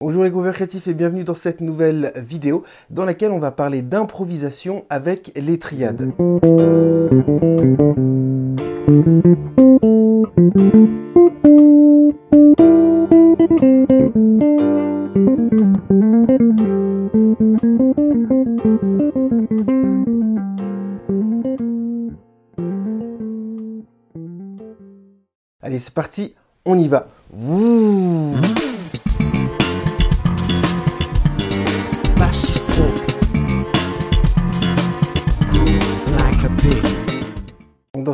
Bonjour les grooveurs créatifs et bienvenue dans cette nouvelle vidéo dans laquelle on va parler d'improvisation avec les triades. Allez, c'est parti, on y va.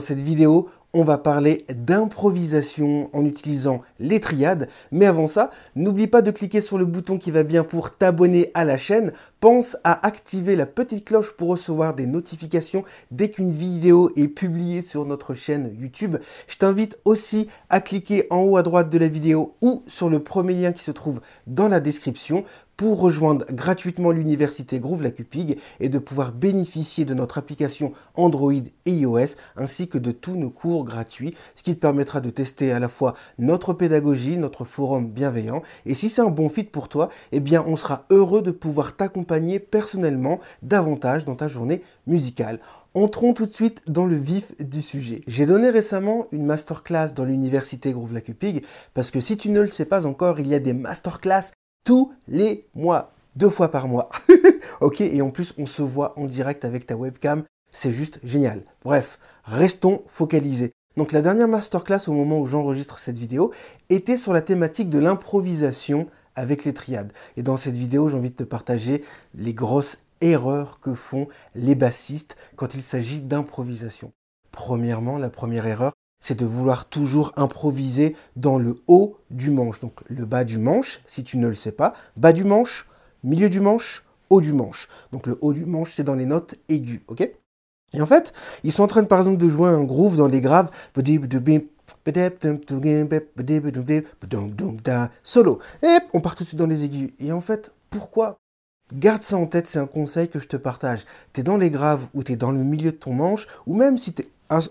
Cette vidéo, on va parler d'improvisation en utilisant les triades. Mais avant ça, n'oublie pas de cliquer sur le bouton qui va bien pour t'abonner à la chaîne. Pense à activer la petite cloche pour recevoir des notifications dès qu'une vidéo est publiée sur notre chaîne YouTube. Je t'invite aussi à cliquer en haut à droite de la vidéo ou sur le premier lien qui se trouve dans la description pour rejoindre gratuitement l'université Groove La Cupig et de pouvoir bénéficier de notre application Android et iOS ainsi que de tous nos cours gratuit, ce qui te permettra de tester à la fois notre pédagogie, notre forum bienveillant. Et si c'est un bon fit pour toi, eh bien on sera heureux de pouvoir t'accompagner personnellement davantage dans ta journée musicale. Entrons tout de suite dans le vif du sujet. J'ai donné récemment une masterclass dans l'université Groove La Cupig parce que si tu ne le sais pas encore, il y a des masterclass tous les mois, deux fois par mois. ok, et en plus on se voit en direct avec ta webcam, c'est juste génial. Bref, restons focalisés. Donc la dernière masterclass au moment où j'enregistre cette vidéo était sur la thématique de l'improvisation avec les triades. Et dans cette vidéo, j'ai envie de te partager les grosses erreurs que font les bassistes quand il s'agit d'improvisation. Premièrement, la première erreur, c'est de vouloir toujours improviser dans le haut du manche. Donc le bas du manche, si tu ne le sais pas, bas du manche, milieu du manche, haut du manche. Donc le haut du manche, c'est dans les notes aiguës, ok? Et en fait, ils sont en train, par exemple, de jouer un groove dans les graves. Solo. Et on part tout de suite dans les aigus. Et en fait, pourquoi? Garde ça en tête, c'est un conseil que je te partage. Tu es dans les graves ou tu es dans le milieu de ton manche, ou même si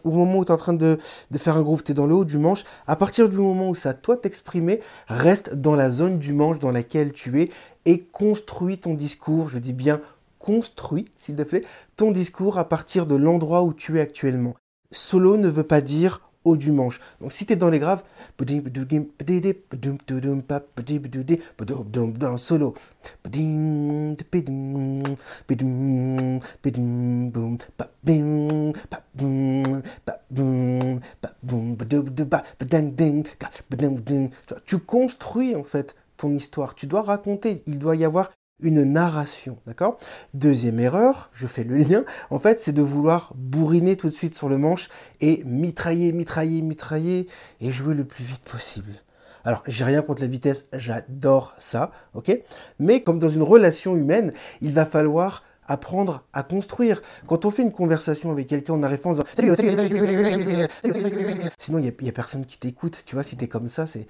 au moment où tu es en train de, de, faire un groove, tu es dans le haut du manche, à partir du moment où ça toi t'exprimer, reste dans la zone du manche dans laquelle tu es et construis ton discours, je dis bien construis, s'il te plaît, ton discours à partir de l'endroit où tu es actuellement. Solo ne veut pas dire du manche. Donc si tu es dans les graves, solo. Tu construis en fait ton histoire. Tu dois raconter. Il doit y avoir une narration, d'accord Deuxième erreur, je fais le lien, en fait, c'est de vouloir bourriner tout de suite sur le manche et mitrailler, mitrailler, mitrailler et jouer le plus vite possible. Alors, j'ai rien contre la vitesse, j'adore ça, ok Mais comme dans une relation humaine, il va falloir apprendre à construire. Quand on fait une conversation avec quelqu'un, on arrive pas en disant Sinon, il n'y a, a, personne qui t'écoute. Tu vois, si tu es comme ça, c'est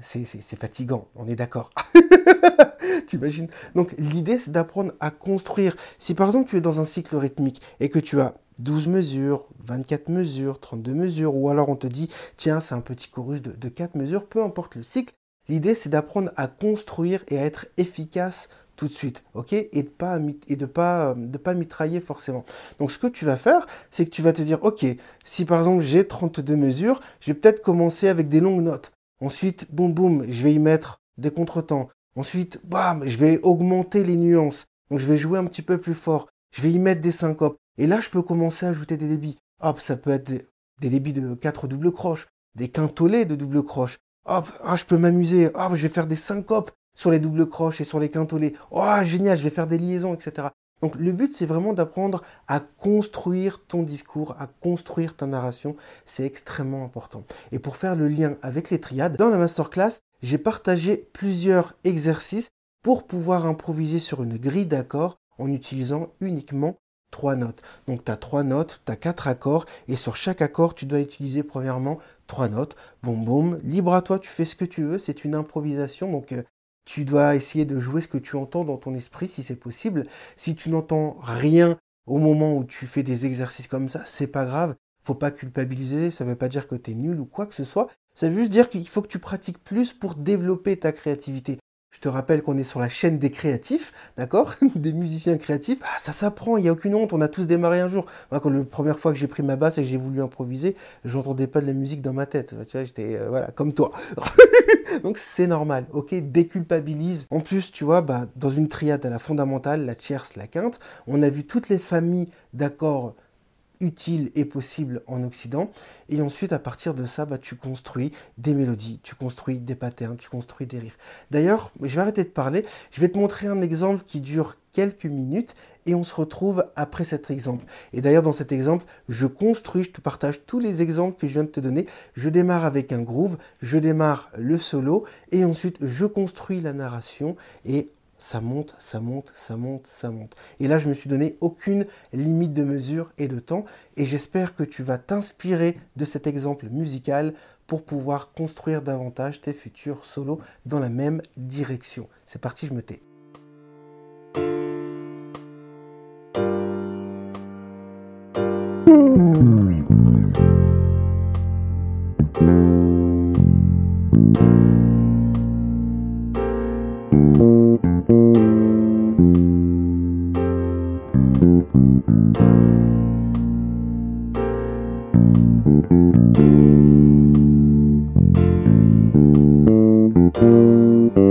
c'est fatigant, on est d'accord. T'imagines Donc l'idée c'est d'apprendre à construire. Si par exemple tu es dans un cycle rythmique et que tu as 12 mesures, 24 mesures, 32 mesures, ou alors on te dit tiens c'est un petit chorus de, de 4 mesures, peu importe le cycle, l'idée c'est d'apprendre à construire et à être efficace tout de suite, ok? Et de pas et de pas de pas mitrailler forcément. Donc ce que tu vas faire, c'est que tu vas te dire ok, si par exemple j'ai 32 mesures, je vais peut-être commencer avec des longues notes. Ensuite, boum boum, je vais y mettre des contretemps. Ensuite, bam, je vais augmenter les nuances. Donc je vais jouer un petit peu plus fort. Je vais y mettre des syncopes. Et là, je peux commencer à ajouter des débits. Hop, ça peut être des, débits de 4 double croches, des quintolets de double croche. Hop, ah, je peux m'amuser. Hop, je vais faire des syncopes sur les doubles croches et sur les quintolets. Oh, génial, je vais faire des liaisons, etc. Donc le but, c'est vraiment d'apprendre à construire ton discours, à construire ta narration. C'est extrêmement important. Et pour faire le lien avec les triades, dans la masterclass, j'ai partagé plusieurs exercices pour pouvoir improviser sur une grille d'accords en utilisant uniquement trois notes. Donc tu as trois notes, tu as quatre accords, et sur chaque accord, tu dois utiliser premièrement trois notes. Boum boum, libre à toi, tu fais ce que tu veux, c'est une improvisation, donc euh, tu dois essayer de jouer ce que tu entends dans ton esprit si c'est possible. Si tu n'entends rien au moment où tu fais des exercices comme ça, c'est pas grave. Faut pas culpabiliser, ça veut pas dire que tu nul ou quoi que ce soit. Ça veut juste dire qu'il faut que tu pratiques plus pour développer ta créativité. Je te rappelle qu'on est sur la chaîne des créatifs, d'accord Des musiciens créatifs. Ah, ça s'apprend, il n'y a aucune honte, on a tous démarré un jour. Moi, quand la première fois que j'ai pris ma basse et que j'ai voulu improviser, je n'entendais pas de la musique dans ma tête. Tu vois, j'étais, euh, voilà, comme toi. Donc c'est normal, ok Déculpabilise. En plus, tu vois, bah, dans une triade à la fondamentale, la tierce, la quinte, on a vu toutes les familles d'accords utile et possible en Occident. Et ensuite, à partir de ça, bah, tu construis des mélodies, tu construis des patterns, tu construis des riffs. D'ailleurs, je vais arrêter de parler, je vais te montrer un exemple qui dure quelques minutes et on se retrouve après cet exemple. Et d'ailleurs, dans cet exemple, je construis, je te partage tous les exemples que je viens de te donner. Je démarre avec un groove, je démarre le solo et ensuite je construis la narration et ça monte, ça monte, ça monte, ça monte. Et là, je me suis donné aucune limite de mesure et de temps. Et j'espère que tu vas t'inspirer de cet exemple musical pour pouvoir construire davantage tes futurs solos dans la même direction. C'est parti, je me tais. thank mm -hmm.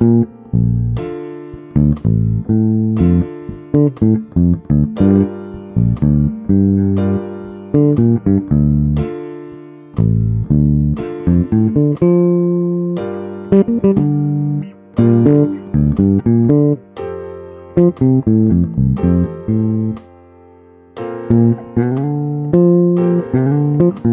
you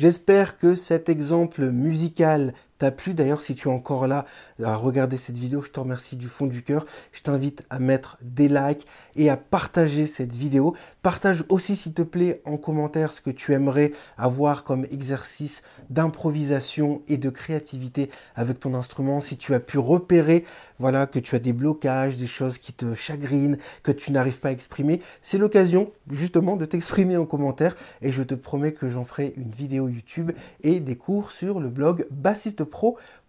J'espère que cet exemple musical t'a plu. D'ailleurs, si tu es encore là à regarder cette vidéo, je te remercie du fond du cœur. Je t'invite à mettre des likes et à partager cette vidéo. Partage aussi, s'il te plaît, en commentaire ce que tu aimerais avoir comme exercice d'improvisation et de créativité avec ton instrument. Si tu as pu repérer voilà, que tu as des blocages, des choses qui te chagrinent, que tu n'arrives pas à exprimer, c'est l'occasion justement de t'exprimer en commentaire et je te promets que j'en ferai une vidéo YouTube et des cours sur le blog bassiste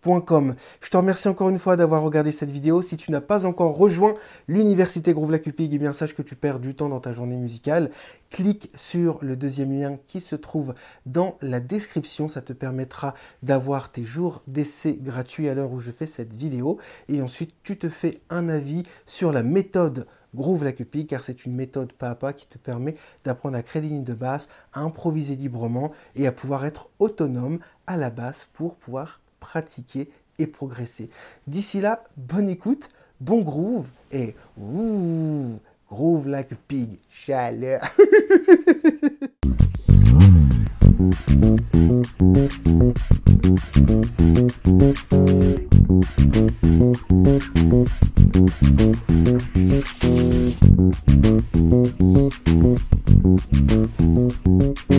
Je te remercie encore une fois d'avoir regardé cette vidéo. Si tu n'as pas encore rejoint l'université Groove Lacupig, eh bien sache que tu perds du temps dans ta journée musicale. Clique sur le deuxième lien qui se trouve dans la description. Ça te permettra d'avoir tes jours d'essai gratuits à l'heure où je fais cette vidéo. Et ensuite, tu te fais un avis sur la méthode Groove Lacupig car c'est une méthode pas à pas qui te permet d'apprendre à créer des lignes de basse, à improviser librement et à pouvoir être autonome à la basse pour pouvoir pratiquer et progresser. D'ici là, bonne écoute, bon groove et groove like pig, chaleur.